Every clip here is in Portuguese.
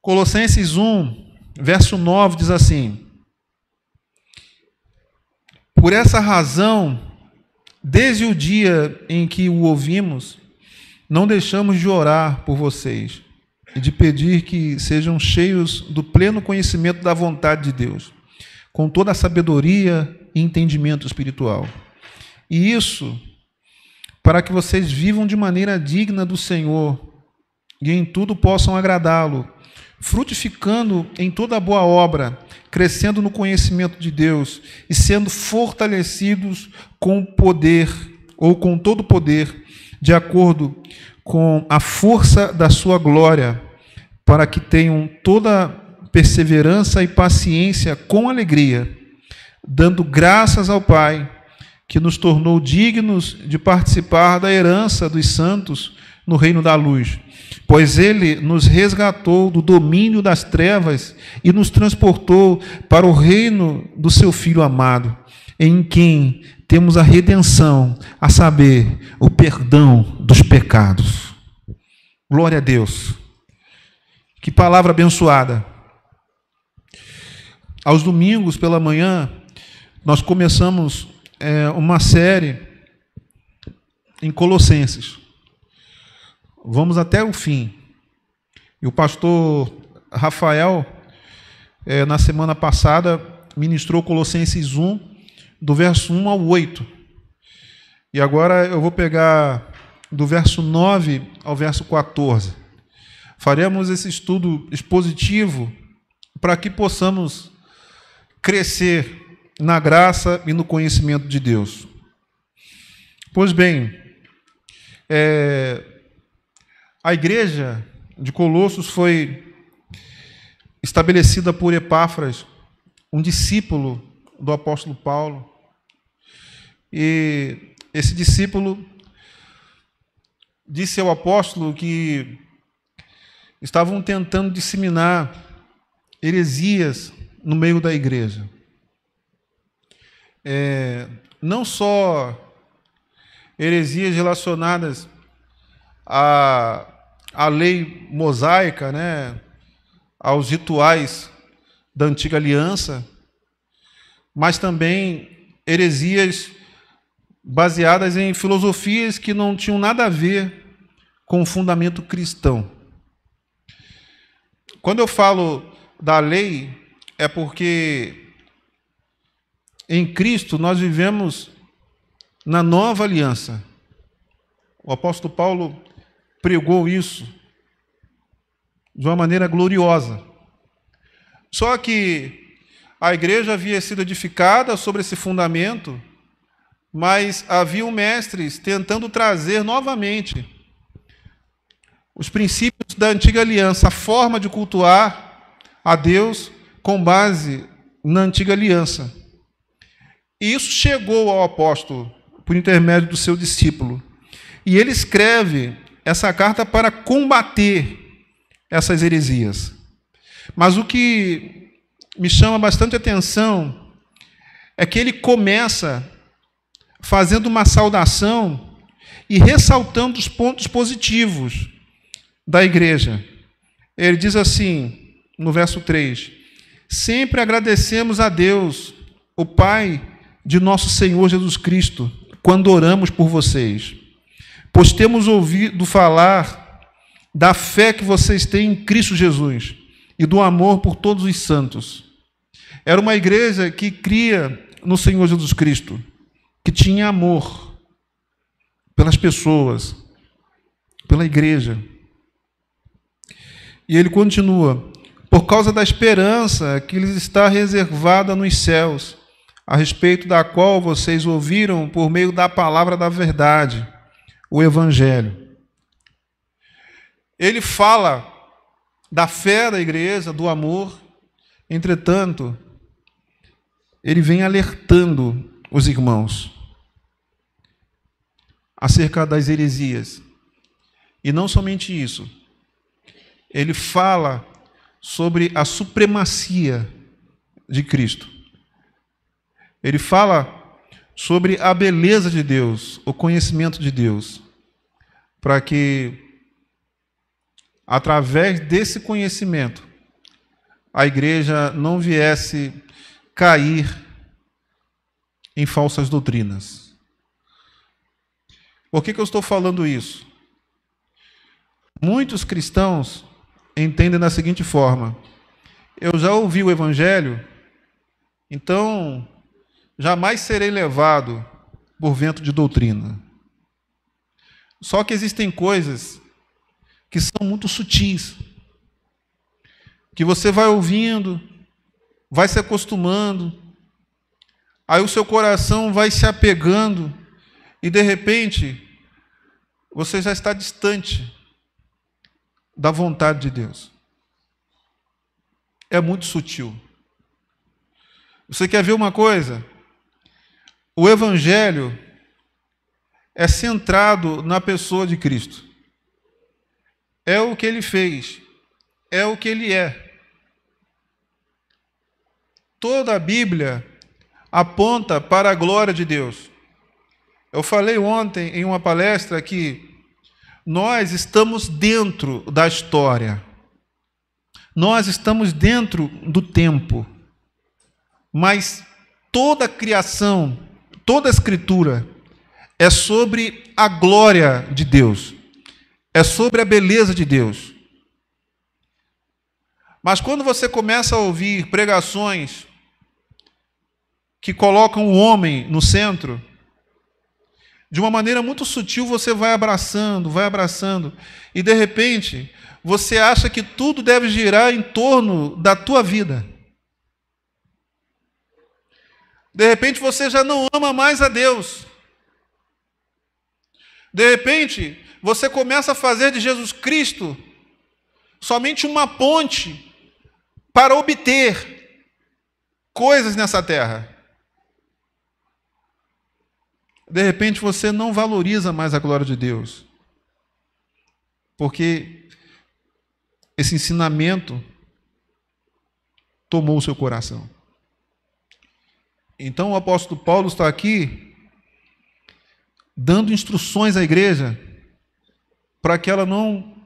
Colossenses 1, verso 9 diz assim: Por essa razão, desde o dia em que o ouvimos, não deixamos de orar por vocês e de pedir que sejam cheios do pleno conhecimento da vontade de Deus, com toda a sabedoria e entendimento espiritual. E isso para que vocês vivam de maneira digna do Senhor e em tudo possam agradá-lo, frutificando em toda boa obra, crescendo no conhecimento de Deus e sendo fortalecidos com poder ou com todo poder, de acordo com a força da sua glória, para que tenham toda perseverança e paciência com alegria, dando graças ao Pai que nos tornou dignos de participar da herança dos santos no reino da luz. Pois ele nos resgatou do domínio das trevas e nos transportou para o reino do seu Filho amado, em quem temos a redenção, a saber, o perdão dos pecados. Glória a Deus. Que palavra abençoada. Aos domingos pela manhã, nós começamos é, uma série em Colossenses. Vamos até o fim. E o pastor Rafael, é, na semana passada, ministrou Colossenses 1, do verso 1 ao 8. E agora eu vou pegar do verso 9 ao verso 14. Faremos esse estudo expositivo para que possamos crescer na graça e no conhecimento de Deus. Pois bem, é, a igreja de Colossos foi estabelecida por Epáfras, um discípulo do apóstolo Paulo. E esse discípulo disse ao apóstolo que estavam tentando disseminar heresias no meio da igreja é, não só heresias relacionadas à, à lei mosaica, né, aos rituais da antiga aliança, mas também heresias baseadas em filosofias que não tinham nada a ver com o fundamento cristão. Quando eu falo da lei, é porque em Cristo nós vivemos na nova aliança. O apóstolo Paulo pregou isso de uma maneira gloriosa. Só que a igreja havia sido edificada sobre esse fundamento, mas haviam mestres tentando trazer novamente os princípios da antiga aliança, a forma de cultuar a Deus com base na antiga aliança. E isso chegou ao apóstolo por intermédio do seu discípulo. E ele escreve essa carta para combater essas heresias. Mas o que me chama bastante atenção é que ele começa fazendo uma saudação e ressaltando os pontos positivos da igreja. Ele diz assim, no verso 3: Sempre agradecemos a Deus, o Pai de nosso Senhor Jesus Cristo quando oramos por vocês, pois temos ouvido falar da fé que vocês têm em Cristo Jesus e do amor por todos os santos. Era uma igreja que cria no Senhor Jesus Cristo, que tinha amor pelas pessoas, pela igreja. E ele continua: por causa da esperança que lhes está reservada nos céus a respeito da qual vocês ouviram por meio da palavra da verdade, o Evangelho. Ele fala da fé da igreja, do amor, entretanto, ele vem alertando os irmãos acerca das heresias. E não somente isso, ele fala sobre a supremacia de Cristo. Ele fala sobre a beleza de Deus, o conhecimento de Deus, para que, através desse conhecimento, a igreja não viesse cair em falsas doutrinas. Por que, que eu estou falando isso? Muitos cristãos entendem da seguinte forma: eu já ouvi o Evangelho, então jamais serei levado por vento de doutrina. Só que existem coisas que são muito sutis, que você vai ouvindo, vai se acostumando, aí o seu coração vai se apegando, e de repente você já está distante da vontade de Deus. É muito sutil. Você quer ver uma coisa? O Evangelho é centrado na pessoa de Cristo. É o que ele fez, é o que ele é. Toda a Bíblia aponta para a glória de Deus. Eu falei ontem em uma palestra que nós estamos dentro da história, nós estamos dentro do tempo, mas toda a criação, toda a Escritura é sobre a glória de Deus, é sobre a beleza de Deus. Mas quando você começa a ouvir pregações que colocam o homem no centro, de uma maneira muito sutil você vai abraçando, vai abraçando, e de repente você acha que tudo deve girar em torno da tua vida. De repente você já não ama mais a Deus. De repente, você começa a fazer de Jesus Cristo somente uma ponte para obter coisas nessa terra. De repente você não valoriza mais a glória de Deus, porque esse ensinamento tomou o seu coração. Então o apóstolo Paulo está aqui dando instruções à igreja para que ela não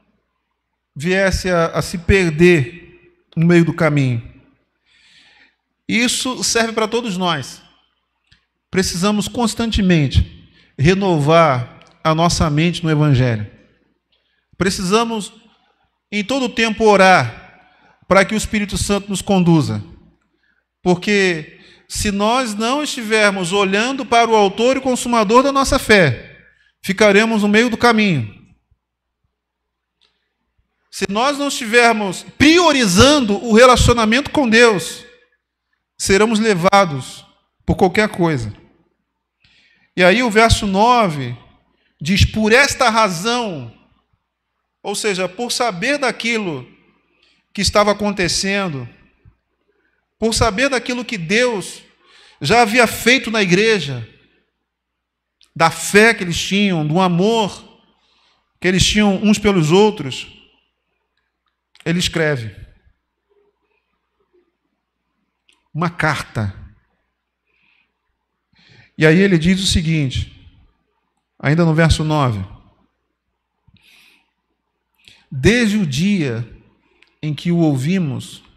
viesse a, a se perder no meio do caminho. Isso serve para todos nós. Precisamos constantemente renovar a nossa mente no Evangelho. Precisamos, em todo tempo, orar para que o Espírito Santo nos conduza. Porque se nós não estivermos olhando para o autor e consumador da nossa fé, ficaremos no meio do caminho. Se nós não estivermos priorizando o relacionamento com Deus, seremos levados por qualquer coisa. E aí o verso 9 diz: Por esta razão, ou seja, por saber daquilo que estava acontecendo, por saber daquilo que Deus já havia feito na igreja, da fé que eles tinham, do amor que eles tinham uns pelos outros, ele escreve uma carta. E aí ele diz o seguinte, ainda no verso 9: Desde o dia em que o ouvimos,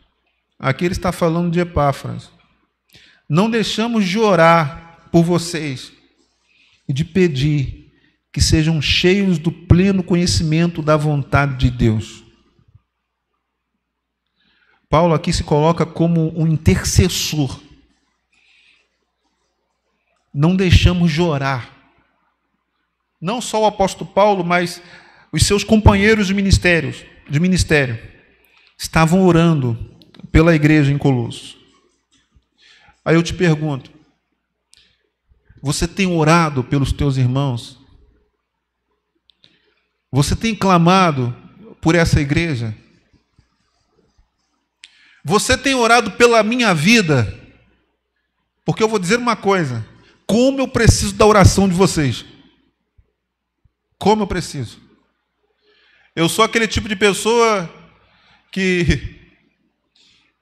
Aqui ele está falando de Epáfras. Não deixamos de orar por vocês e de pedir que sejam cheios do pleno conhecimento da vontade de Deus. Paulo aqui se coloca como um intercessor. Não deixamos de orar. Não só o apóstolo Paulo, mas os seus companheiros de ministérios, de ministério, estavam orando pela igreja em Colosso. Aí eu te pergunto: você tem orado pelos teus irmãos? Você tem clamado por essa igreja? Você tem orado pela minha vida? Porque eu vou dizer uma coisa: como eu preciso da oração de vocês. Como eu preciso. Eu sou aquele tipo de pessoa que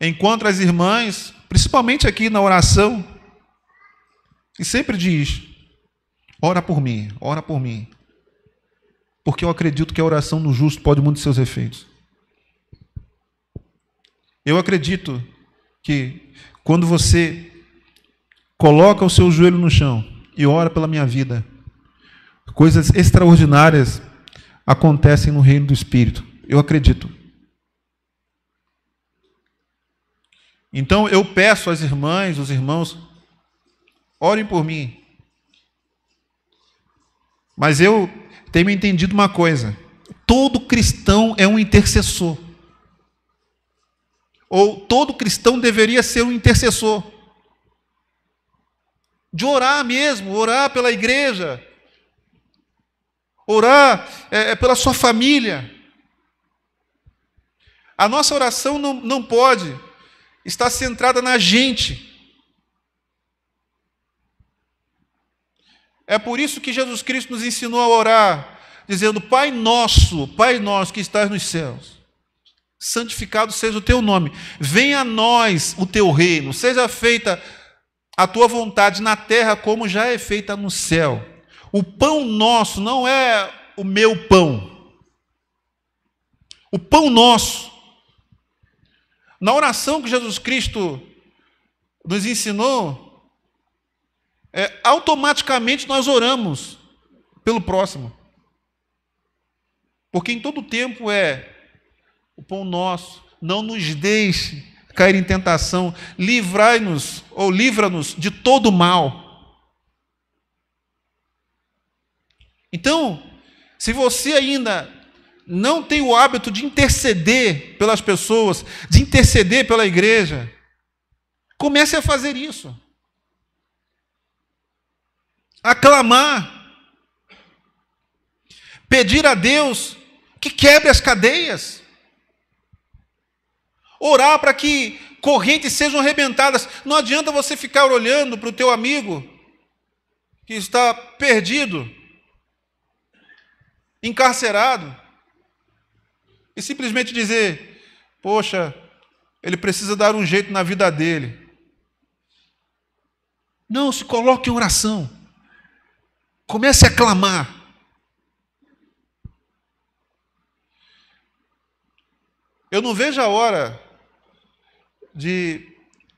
encontra as irmãs, principalmente aqui na oração, e sempre diz: ora por mim, ora por mim. Porque eu acredito que a oração do justo pode muitos seus efeitos. Eu acredito que quando você coloca o seu joelho no chão e ora pela minha vida, coisas extraordinárias acontecem no reino do Espírito. Eu acredito. Então eu peço às irmãs, os irmãos, orem por mim. Mas eu tenho entendido uma coisa: todo cristão é um intercessor. Ou todo cristão deveria ser um intercessor. De orar mesmo, orar pela igreja, orar é, é pela sua família. A nossa oração não, não pode está centrada na gente. É por isso que Jesus Cristo nos ensinou a orar, dizendo: Pai nosso, Pai nosso que estás nos céus, santificado seja o teu nome, venha a nós o teu reino, seja feita a tua vontade na terra como já é feita no céu. O pão nosso não é o meu pão. O pão nosso na oração que Jesus Cristo nos ensinou, é, automaticamente nós oramos pelo próximo. Porque em todo tempo é o pão nosso, não nos deixe cair em tentação, livrai-nos ou livra-nos de todo mal. Então, se você ainda não tem o hábito de interceder pelas pessoas, de interceder pela igreja, comece a fazer isso. Aclamar. Pedir a Deus que quebre as cadeias. Orar para que correntes sejam arrebentadas. Não adianta você ficar olhando para o teu amigo que está perdido, encarcerado e simplesmente dizer: Poxa, ele precisa dar um jeito na vida dele. Não, se coloque em oração. Comece a clamar. Eu não vejo a hora de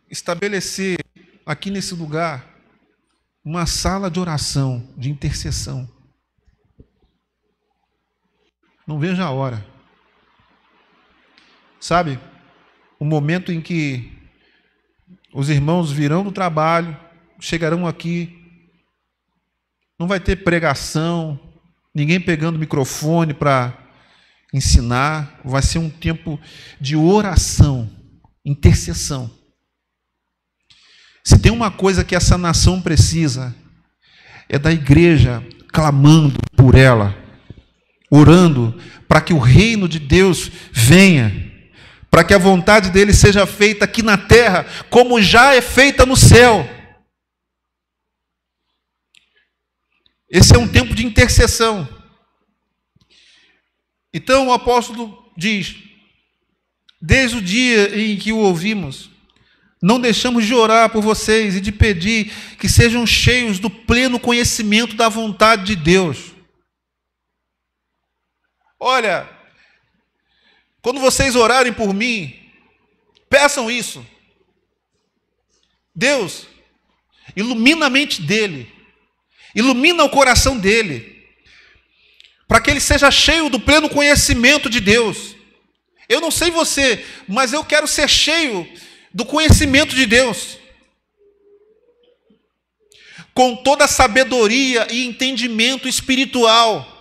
estabelecer aqui nesse lugar uma sala de oração, de intercessão. Não vejo a hora. Sabe? O momento em que os irmãos virão do trabalho, chegarão aqui, não vai ter pregação, ninguém pegando microfone para ensinar, vai ser um tempo de oração, intercessão. Se tem uma coisa que essa nação precisa, é da igreja clamando por ela, orando para que o reino de Deus venha para que a vontade dele seja feita aqui na terra, como já é feita no céu. Esse é um tempo de intercessão. Então o apóstolo diz: desde o dia em que o ouvimos, não deixamos de orar por vocês e de pedir que sejam cheios do pleno conhecimento da vontade de Deus. Olha, quando vocês orarem por mim, peçam isso. Deus, ilumina a mente dele, ilumina o coração dele, para que ele seja cheio do pleno conhecimento de Deus. Eu não sei você, mas eu quero ser cheio do conhecimento de Deus. Com toda a sabedoria e entendimento espiritual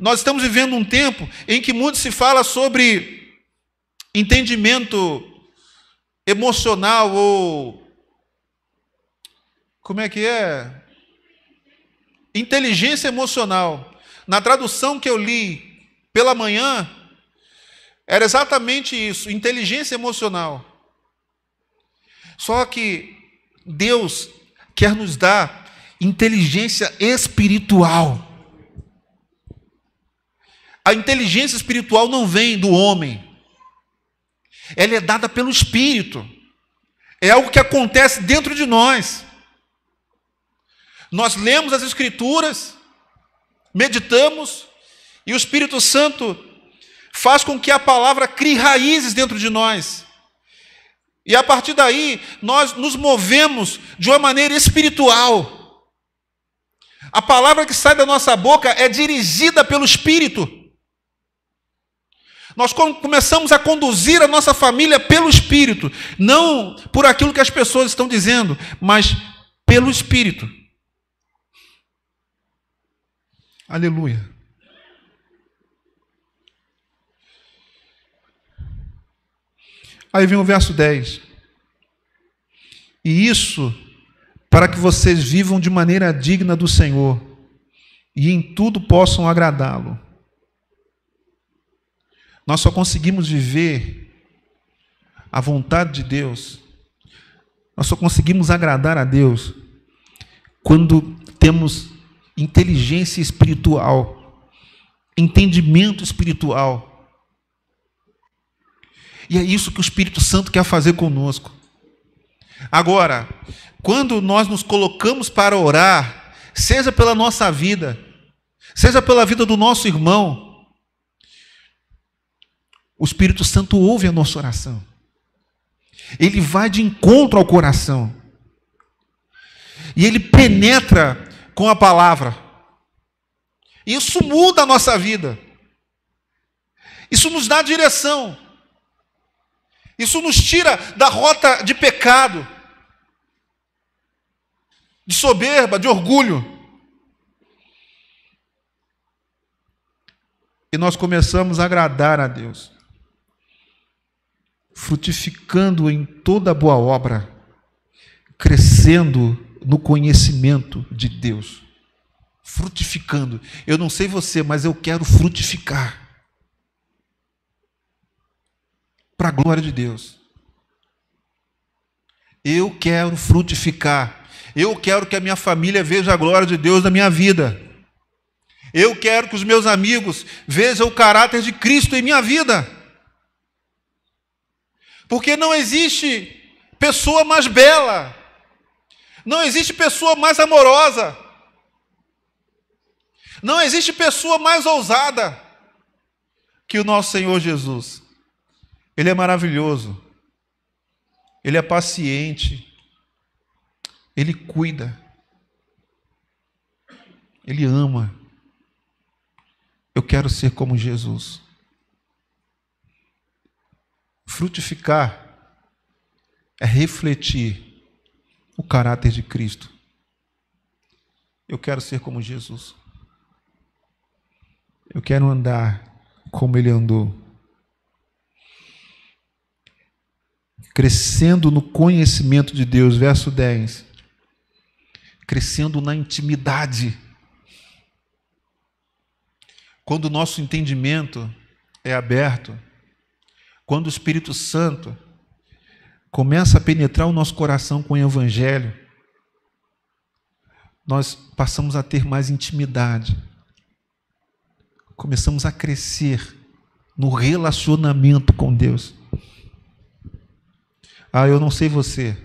nós estamos vivendo um tempo em que muito se fala sobre entendimento emocional ou. Como é que é? Inteligência emocional. Na tradução que eu li pela manhã, era exatamente isso: inteligência emocional. Só que Deus quer nos dar inteligência espiritual. A inteligência espiritual não vem do homem, ela é dada pelo Espírito, é algo que acontece dentro de nós. Nós lemos as Escrituras, meditamos, e o Espírito Santo faz com que a palavra crie raízes dentro de nós. E a partir daí, nós nos movemos de uma maneira espiritual. A palavra que sai da nossa boca é dirigida pelo Espírito. Nós começamos a conduzir a nossa família pelo Espírito, não por aquilo que as pessoas estão dizendo, mas pelo Espírito. Aleluia. Aí vem o verso 10. E isso para que vocês vivam de maneira digna do Senhor e em tudo possam agradá-lo. Nós só conseguimos viver a vontade de Deus, nós só conseguimos agradar a Deus quando temos inteligência espiritual, entendimento espiritual. E é isso que o Espírito Santo quer fazer conosco. Agora, quando nós nos colocamos para orar, seja pela nossa vida, seja pela vida do nosso irmão, o Espírito Santo ouve a nossa oração. Ele vai de encontro ao coração. E ele penetra com a palavra. Isso muda a nossa vida. Isso nos dá direção. Isso nos tira da rota de pecado de soberba, de orgulho. E nós começamos a agradar a Deus, frutificando em toda boa obra, crescendo no conhecimento de Deus. Frutificando. Eu não sei você, mas eu quero frutificar. Para a glória de Deus. Eu quero frutificar eu quero que a minha família veja a glória de Deus na minha vida. Eu quero que os meus amigos vejam o caráter de Cristo em minha vida. Porque não existe pessoa mais bela, não existe pessoa mais amorosa, não existe pessoa mais ousada que o nosso Senhor Jesus. Ele é maravilhoso, ele é paciente, ele cuida. Ele ama. Eu quero ser como Jesus. Frutificar é refletir o caráter de Cristo. Eu quero ser como Jesus. Eu quero andar como ele andou. Crescendo no conhecimento de Deus, verso 10 crescendo na intimidade. Quando o nosso entendimento é aberto, quando o Espírito Santo começa a penetrar o nosso coração com o Evangelho, nós passamos a ter mais intimidade, começamos a crescer no relacionamento com Deus. Ah, eu não sei você,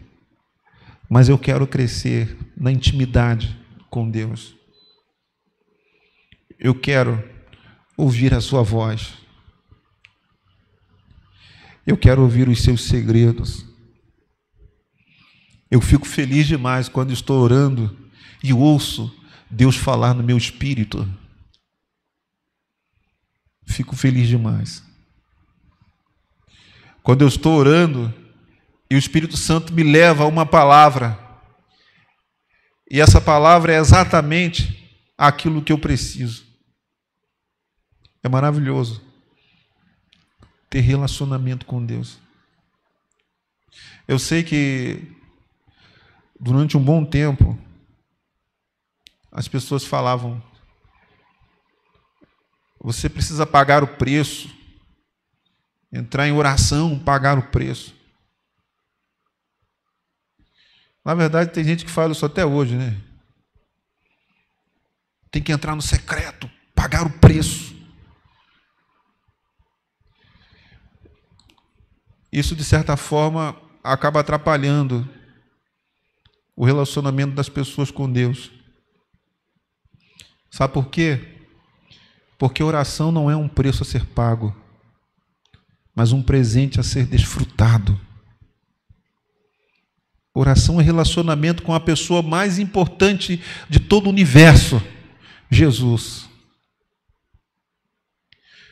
mas eu quero crescer na intimidade com Deus. Eu quero ouvir a Sua voz. Eu quero ouvir os seus segredos. Eu fico feliz demais quando estou orando e ouço Deus falar no meu espírito. Fico feliz demais. Quando eu estou orando e o Espírito Santo me leva a uma palavra, e essa palavra é exatamente aquilo que eu preciso. É maravilhoso ter relacionamento com Deus. Eu sei que durante um bom tempo as pessoas falavam: você precisa pagar o preço, entrar em oração, pagar o preço. Na verdade, tem gente que fala isso até hoje, né? Tem que entrar no secreto, pagar o preço. Isso, de certa forma, acaba atrapalhando o relacionamento das pessoas com Deus. Sabe por quê? Porque oração não é um preço a ser pago. mas um presente a ser desfrutado. Oração é relacionamento com a pessoa mais importante de todo o universo, Jesus.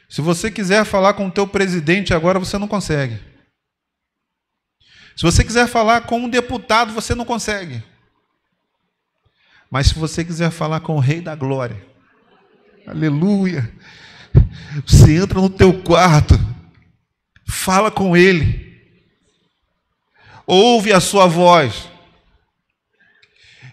Se você quiser falar com o teu presidente agora, você não consegue. Se você quiser falar com um deputado, você não consegue. Mas se você quiser falar com o Rei da Glória, aleluia, você entra no teu quarto, fala com Ele, ouve a sua voz.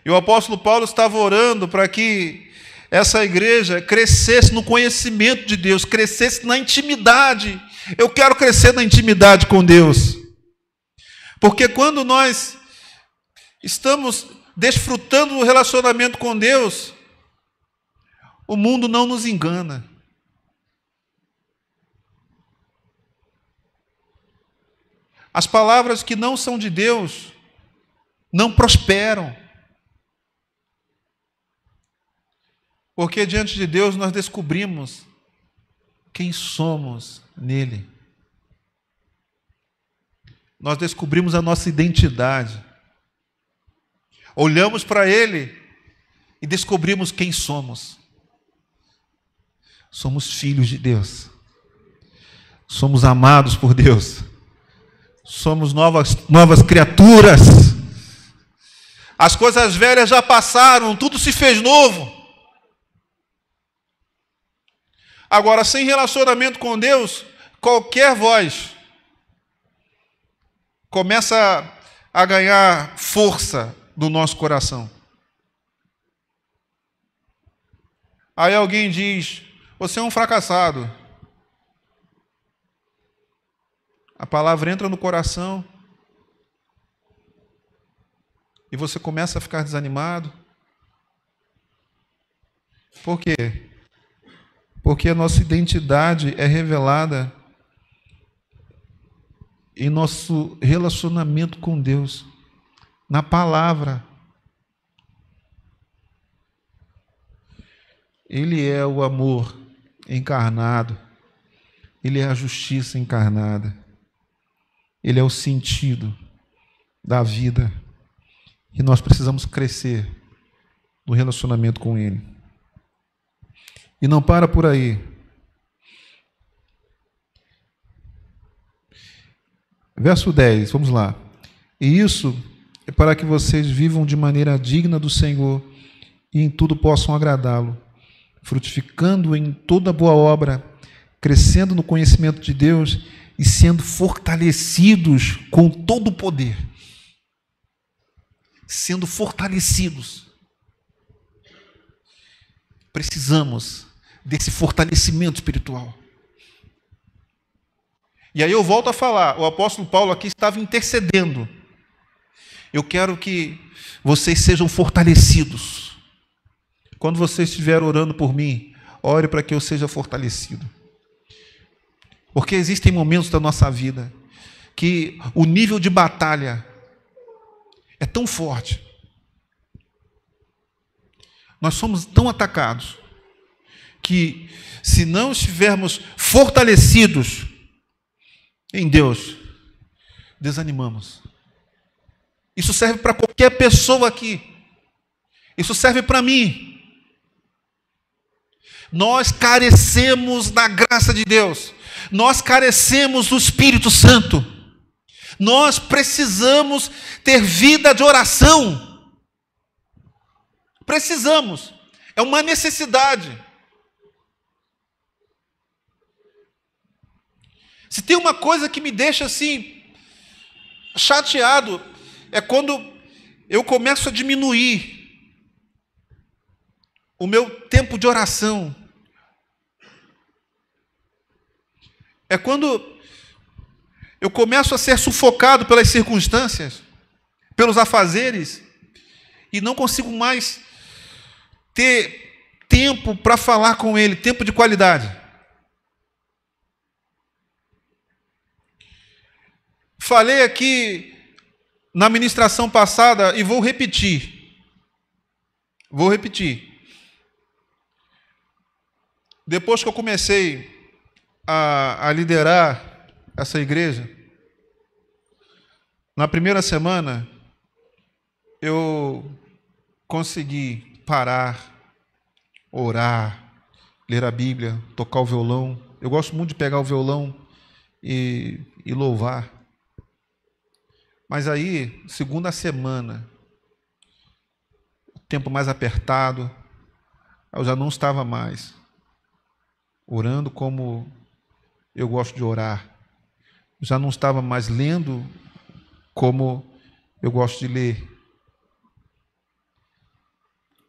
E o apóstolo Paulo estava orando para que essa igreja crescesse no conhecimento de Deus, crescesse na intimidade. Eu quero crescer na intimidade com Deus. Porque quando nós estamos desfrutando do relacionamento com Deus, o mundo não nos engana. As palavras que não são de Deus não prosperam. Porque diante de Deus nós descobrimos quem somos nele. Nós descobrimos a nossa identidade. Olhamos para Ele e descobrimos quem somos. Somos filhos de Deus. Somos amados por Deus somos novas, novas criaturas. As coisas velhas já passaram, tudo se fez novo. Agora, sem relacionamento com Deus, qualquer voz começa a ganhar força do nosso coração. Aí alguém diz: Você é um fracassado. A palavra entra no coração e você começa a ficar desanimado. Por quê? Porque a nossa identidade é revelada em nosso relacionamento com Deus, na palavra. Ele é o amor encarnado, ele é a justiça encarnada. Ele é o sentido da vida. E nós precisamos crescer no relacionamento com Ele. E não para por aí. Verso 10, vamos lá. E isso é para que vocês vivam de maneira digna do Senhor e em tudo possam agradá-lo, frutificando em toda boa obra, crescendo no conhecimento de Deus e sendo fortalecidos com todo o poder. Sendo fortalecidos. Precisamos desse fortalecimento espiritual. E aí eu volto a falar, o apóstolo Paulo aqui estava intercedendo. Eu quero que vocês sejam fortalecidos. Quando você estiver orando por mim, ore para que eu seja fortalecido. Porque existem momentos da nossa vida que o nível de batalha é tão forte. Nós somos tão atacados que, se não estivermos fortalecidos em Deus, desanimamos. Isso serve para qualquer pessoa aqui. Isso serve para mim. Nós carecemos da graça de Deus nós carecemos do Espírito Santo. Nós precisamos ter vida de oração. Precisamos. É uma necessidade. Se tem uma coisa que me deixa assim chateado é quando eu começo a diminuir o meu tempo de oração. É quando eu começo a ser sufocado pelas circunstâncias, pelos afazeres, e não consigo mais ter tempo para falar com Ele, tempo de qualidade. Falei aqui na ministração passada e vou repetir. Vou repetir. Depois que eu comecei a, a liderar essa igreja, na primeira semana, eu consegui parar, orar, ler a Bíblia, tocar o violão. Eu gosto muito de pegar o violão e, e louvar. Mas aí, segunda semana, tempo mais apertado, eu já não estava mais orando como eu gosto de orar. Já não estava mais lendo como eu gosto de ler.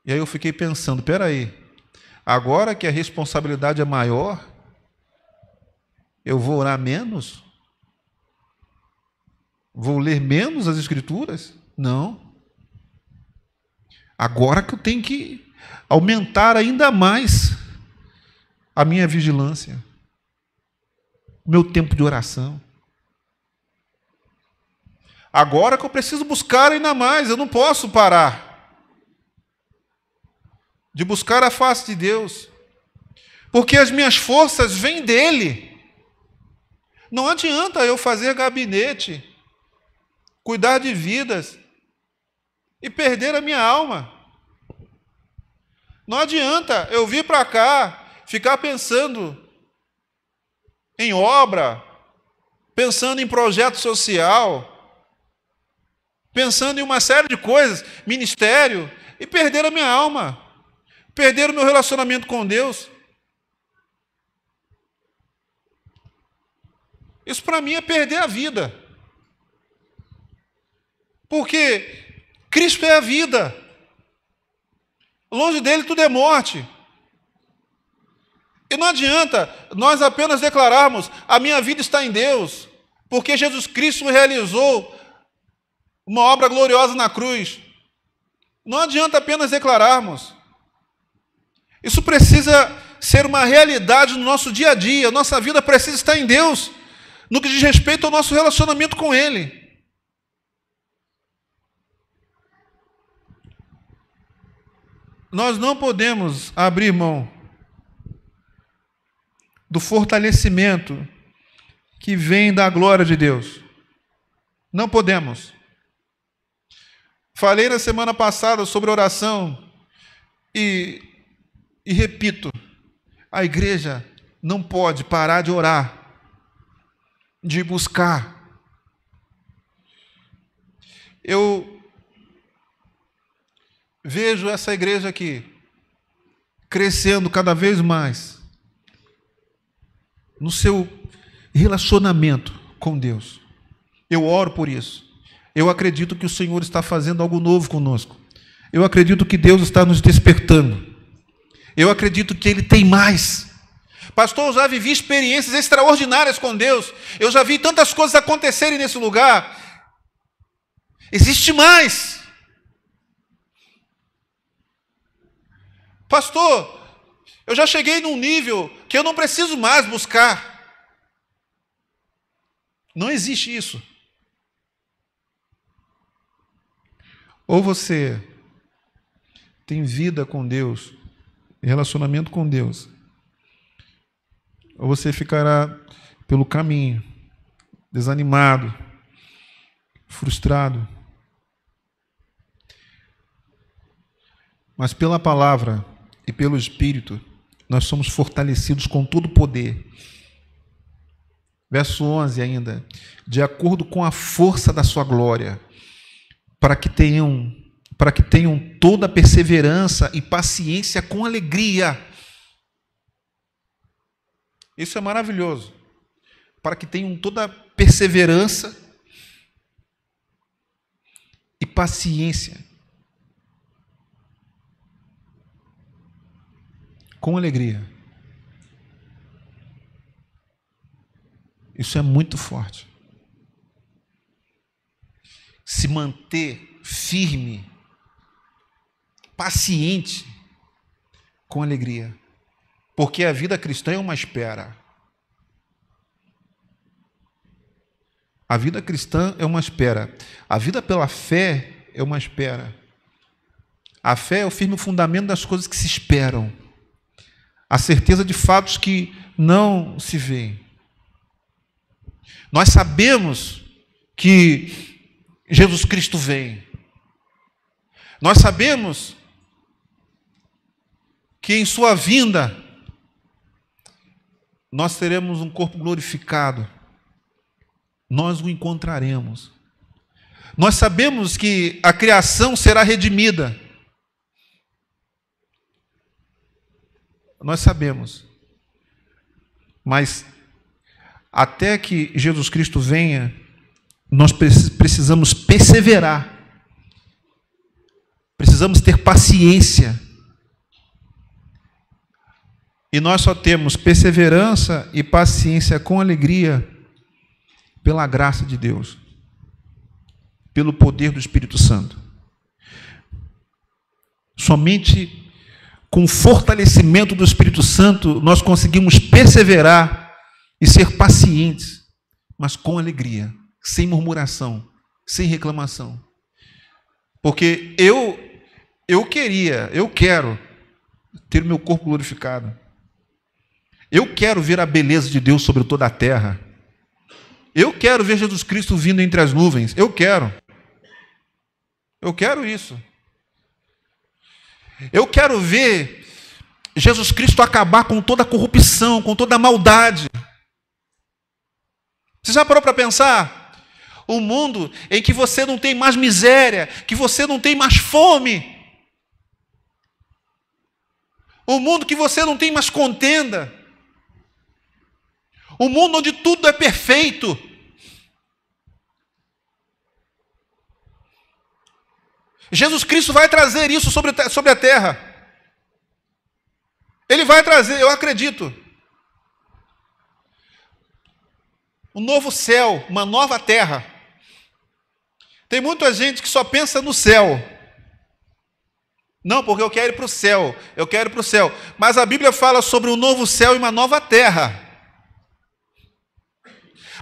E aí eu fiquei pensando, peraí, agora que a responsabilidade é maior, eu vou orar menos? Vou ler menos as escrituras? Não. Agora que eu tenho que aumentar ainda mais a minha vigilância, meu tempo de oração. Agora que eu preciso buscar ainda mais, eu não posso parar de buscar a face de Deus, porque as minhas forças vêm dele. Não adianta eu fazer gabinete, cuidar de vidas e perder a minha alma. Não adianta eu vir para cá, ficar pensando em obra, pensando em projeto social, pensando em uma série de coisas, ministério, e perder a minha alma, perder o meu relacionamento com Deus. Isso para mim é perder a vida. Porque Cristo é a vida. Longe dele tudo é morte. E não adianta nós apenas declararmos: a minha vida está em Deus, porque Jesus Cristo realizou uma obra gloriosa na cruz. Não adianta apenas declararmos. Isso precisa ser uma realidade no nosso dia a dia. Nossa vida precisa estar em Deus, no que diz respeito ao nosso relacionamento com Ele. Nós não podemos abrir mão do fortalecimento que vem da glória de Deus. Não podemos. Falei na semana passada sobre oração e, e repito: a igreja não pode parar de orar, de buscar. Eu vejo essa igreja aqui crescendo cada vez mais no seu relacionamento com Deus. Eu oro por isso. Eu acredito que o Senhor está fazendo algo novo conosco. Eu acredito que Deus está nos despertando. Eu acredito que Ele tem mais. Pastor, eu já vivi experiências extraordinárias com Deus. Eu já vi tantas coisas acontecerem nesse lugar. Existe mais. Pastor, eu já cheguei num nível que eu não preciso mais buscar. Não existe isso. Ou você tem vida com Deus, relacionamento com Deus, ou você ficará pelo caminho, desanimado, frustrado. Mas pela palavra e pelo Espírito, nós somos fortalecidos com todo o poder. Verso 11 ainda, de acordo com a força da sua glória para que tenham para que tenham toda a perseverança e paciência com alegria. Isso é maravilhoso. Para que tenham toda a perseverança e paciência com alegria. Isso é muito forte se manter firme, paciente, com alegria. Porque a vida cristã é uma espera. A vida cristã é uma espera. A vida pela fé é uma espera. A fé é o firme fundamento das coisas que se esperam. A certeza de fatos que não se veem. Nós sabemos que Jesus Cristo vem. Nós sabemos que em Sua vinda nós teremos um corpo glorificado, nós o encontraremos. Nós sabemos que a criação será redimida. Nós sabemos. Mas até que Jesus Cristo venha, nós precisamos perseverar. Precisamos ter paciência. E nós só temos perseverança e paciência com alegria pela graça de Deus, pelo poder do Espírito Santo. Somente com o fortalecimento do Espírito Santo nós conseguimos perseverar e ser pacientes, mas com alegria, sem murmuração, sem reclamação. Porque eu eu queria, eu quero ter meu corpo glorificado. Eu quero ver a beleza de Deus sobre toda a terra. Eu quero ver Jesus Cristo vindo entre as nuvens. Eu quero. Eu quero isso. Eu quero ver Jesus Cristo acabar com toda a corrupção, com toda a maldade. Você já parou para pensar? Um mundo em que você não tem mais miséria, que você não tem mais fome. Um mundo que você não tem mais contenda. Um mundo onde tudo é perfeito. Jesus Cristo vai trazer isso sobre, sobre a terra. Ele vai trazer, eu acredito. Um novo céu, uma nova terra. Tem muita gente que só pensa no céu. Não, porque eu quero ir para o céu, eu quero ir para o céu. Mas a Bíblia fala sobre um novo céu e uma nova terra.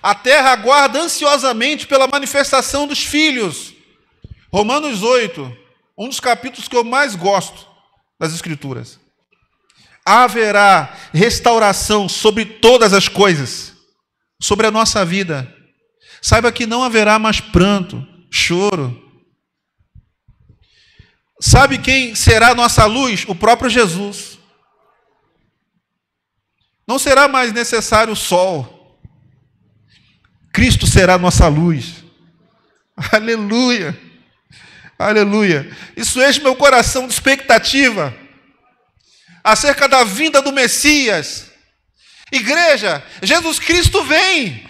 A terra aguarda ansiosamente pela manifestação dos filhos. Romanos 8, um dos capítulos que eu mais gosto das Escrituras. Haverá restauração sobre todas as coisas, sobre a nossa vida. Saiba que não haverá mais pranto, choro. Sabe quem será a nossa luz? O próprio Jesus. Não será mais necessário o sol. Cristo será nossa luz. Aleluia. Aleluia. Isso enche meu coração de expectativa acerca da vinda do Messias. Igreja, Jesus Cristo vem.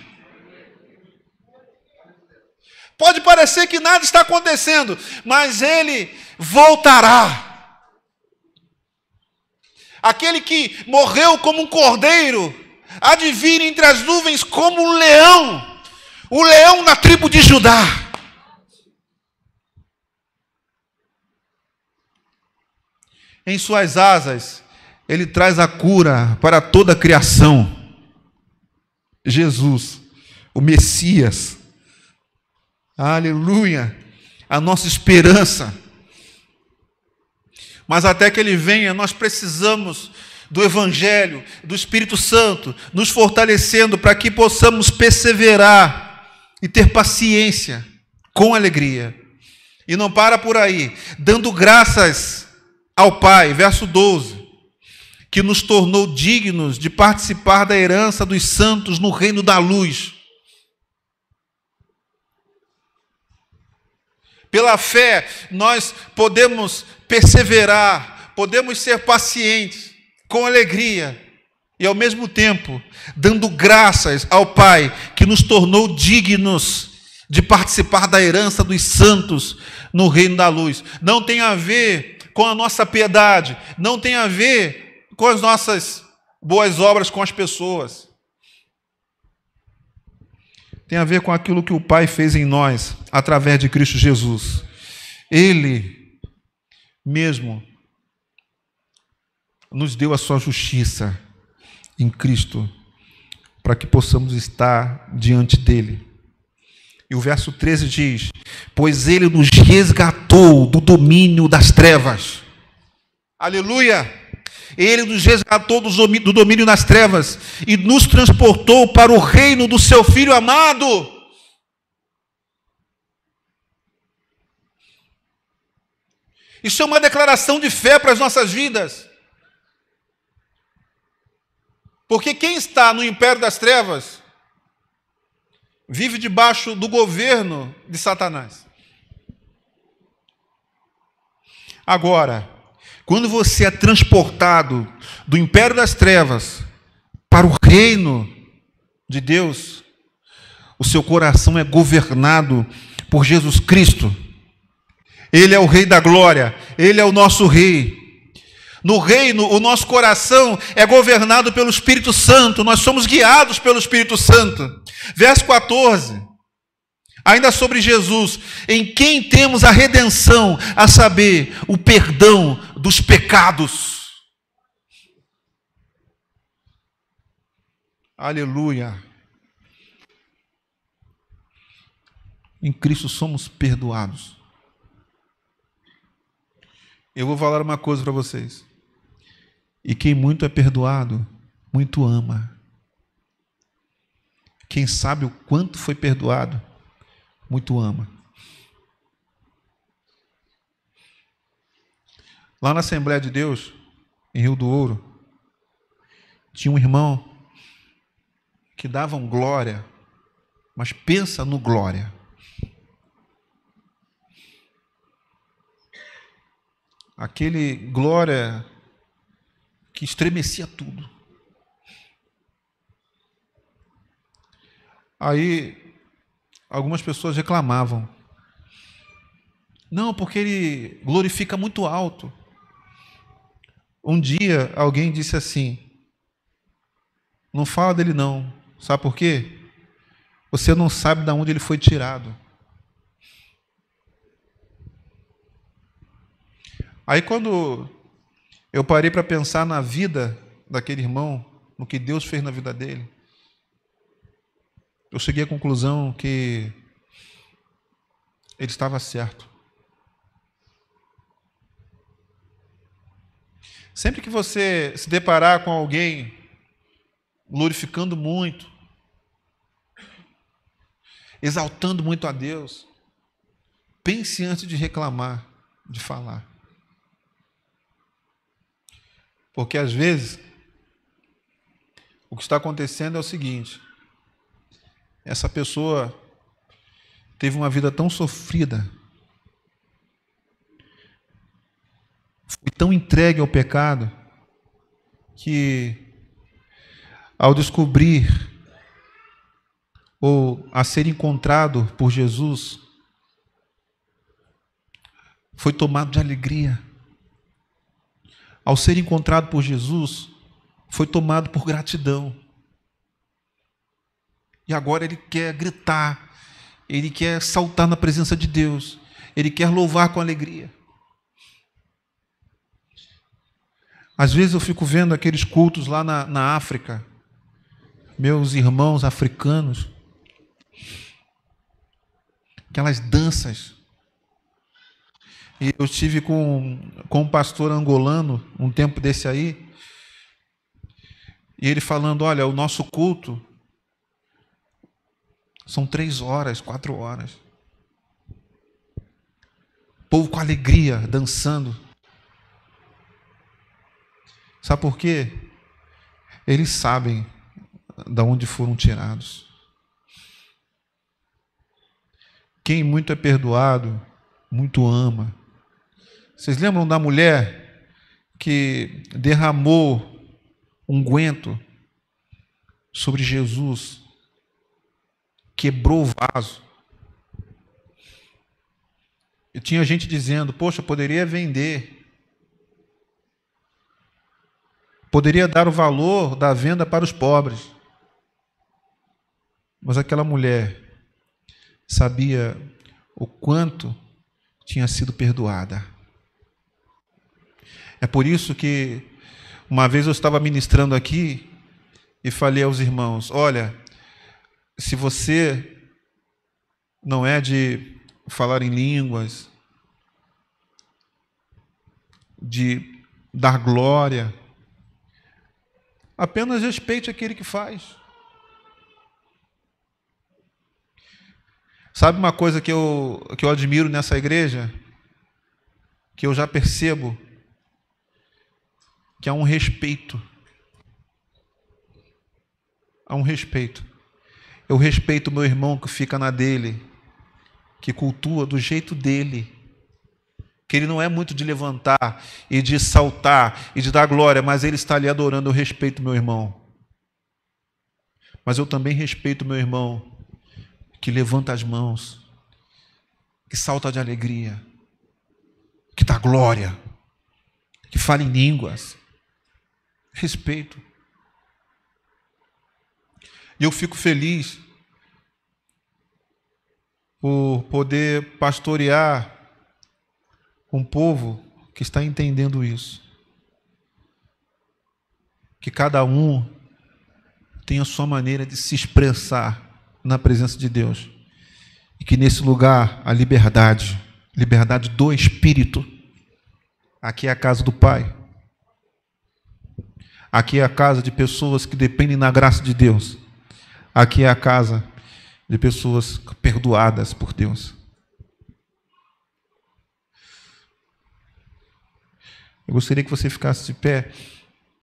Pode parecer que nada está acontecendo, mas ele voltará. Aquele que morreu como um cordeiro, há de vir entre as nuvens como um leão o leão na tribo de Judá. Em suas asas, ele traz a cura para toda a criação. Jesus, o Messias. Aleluia. A nossa esperança. Mas até que ele venha, nós precisamos do Evangelho, do Espírito Santo, nos fortalecendo para que possamos perseverar e ter paciência com alegria. E não para por aí, dando graças ao Pai, verso 12, que nos tornou dignos de participar da herança dos santos no reino da luz. Pela fé, nós podemos perseverar, podemos ser pacientes, com alegria, e ao mesmo tempo dando graças ao Pai que nos tornou dignos de participar da herança dos santos no reino da luz. Não tem a ver com a nossa piedade, não tem a ver com as nossas boas obras com as pessoas. Tem a ver com aquilo que o Pai fez em nós através de Cristo Jesus. Ele mesmo nos deu a sua justiça em Cristo, para que possamos estar diante dele. E o verso 13 diz: Pois ele nos resgatou do domínio das trevas. Aleluia! Ele nos resgatou do domínio nas trevas e nos transportou para o reino do seu Filho amado. Isso é uma declaração de fé para as nossas vidas. Porque quem está no império das trevas vive debaixo do governo de Satanás. Agora, quando você é transportado do império das trevas para o reino de Deus, o seu coração é governado por Jesus Cristo. Ele é o Rei da glória, ele é o nosso Rei. No reino, o nosso coração é governado pelo Espírito Santo, nós somos guiados pelo Espírito Santo. Verso 14. Ainda sobre Jesus, em quem temos a redenção, a saber, o perdão dos pecados. Aleluia. Em Cristo somos perdoados. Eu vou falar uma coisa para vocês. E quem muito é perdoado, muito ama. Quem sabe o quanto foi perdoado, muito ama. Lá na Assembleia de Deus, em Rio do Ouro, tinha um irmão que dava um glória, mas pensa no glória. Aquele glória que estremecia tudo. Aí algumas pessoas reclamavam. Não, porque ele glorifica muito alto. Um dia alguém disse assim: Não fala dele não. Sabe por quê? Você não sabe de onde ele foi tirado. Aí quando eu parei para pensar na vida daquele irmão, no que Deus fez na vida dele, eu cheguei à conclusão que ele estava certo. Sempre que você se deparar com alguém glorificando muito, exaltando muito a Deus, pense antes de reclamar, de falar. Porque às vezes o que está acontecendo é o seguinte: essa pessoa teve uma vida tão sofrida, foi tão entregue ao pecado, que ao descobrir ou a ser encontrado por Jesus, foi tomado de alegria. Ao ser encontrado por Jesus, foi tomado por gratidão. E agora ele quer gritar, ele quer saltar na presença de Deus, ele quer louvar com alegria. Às vezes eu fico vendo aqueles cultos lá na, na África, meus irmãos africanos, aquelas danças. E eu estive com, com um pastor angolano um tempo desse aí, e ele falando: olha, o nosso culto são três horas, quatro horas. Povo com alegria, dançando. Sabe por quê? Eles sabem de onde foram tirados. Quem muito é perdoado, muito ama. Vocês lembram da mulher que derramou unguento sobre Jesus quebrou o vaso. E tinha gente dizendo: Poxa, poderia vender. Poderia dar o valor da venda para os pobres. Mas aquela mulher sabia o quanto tinha sido perdoada. É por isso que uma vez eu estava ministrando aqui e falei aos irmãos: Olha, se você não é de falar em línguas, de dar glória, Apenas respeite aquele que faz. Sabe uma coisa que eu, que eu admiro nessa igreja? Que eu já percebo que há um respeito. Há um respeito. Eu respeito meu irmão que fica na dele, que cultua do jeito dele. Que ele não é muito de levantar e de saltar e de dar glória, mas ele está ali adorando. Eu respeito meu irmão. Mas eu também respeito meu irmão que levanta as mãos, que salta de alegria, que dá glória, que fala em línguas. Respeito. E eu fico feliz por poder pastorear um povo que está entendendo isso. Que cada um tem a sua maneira de se expressar na presença de Deus. E que nesse lugar a liberdade, liberdade do Espírito. Aqui é a casa do Pai. Aqui é a casa de pessoas que dependem da graça de Deus. Aqui é a casa de pessoas perdoadas por Deus. Eu gostaria que você ficasse de pé.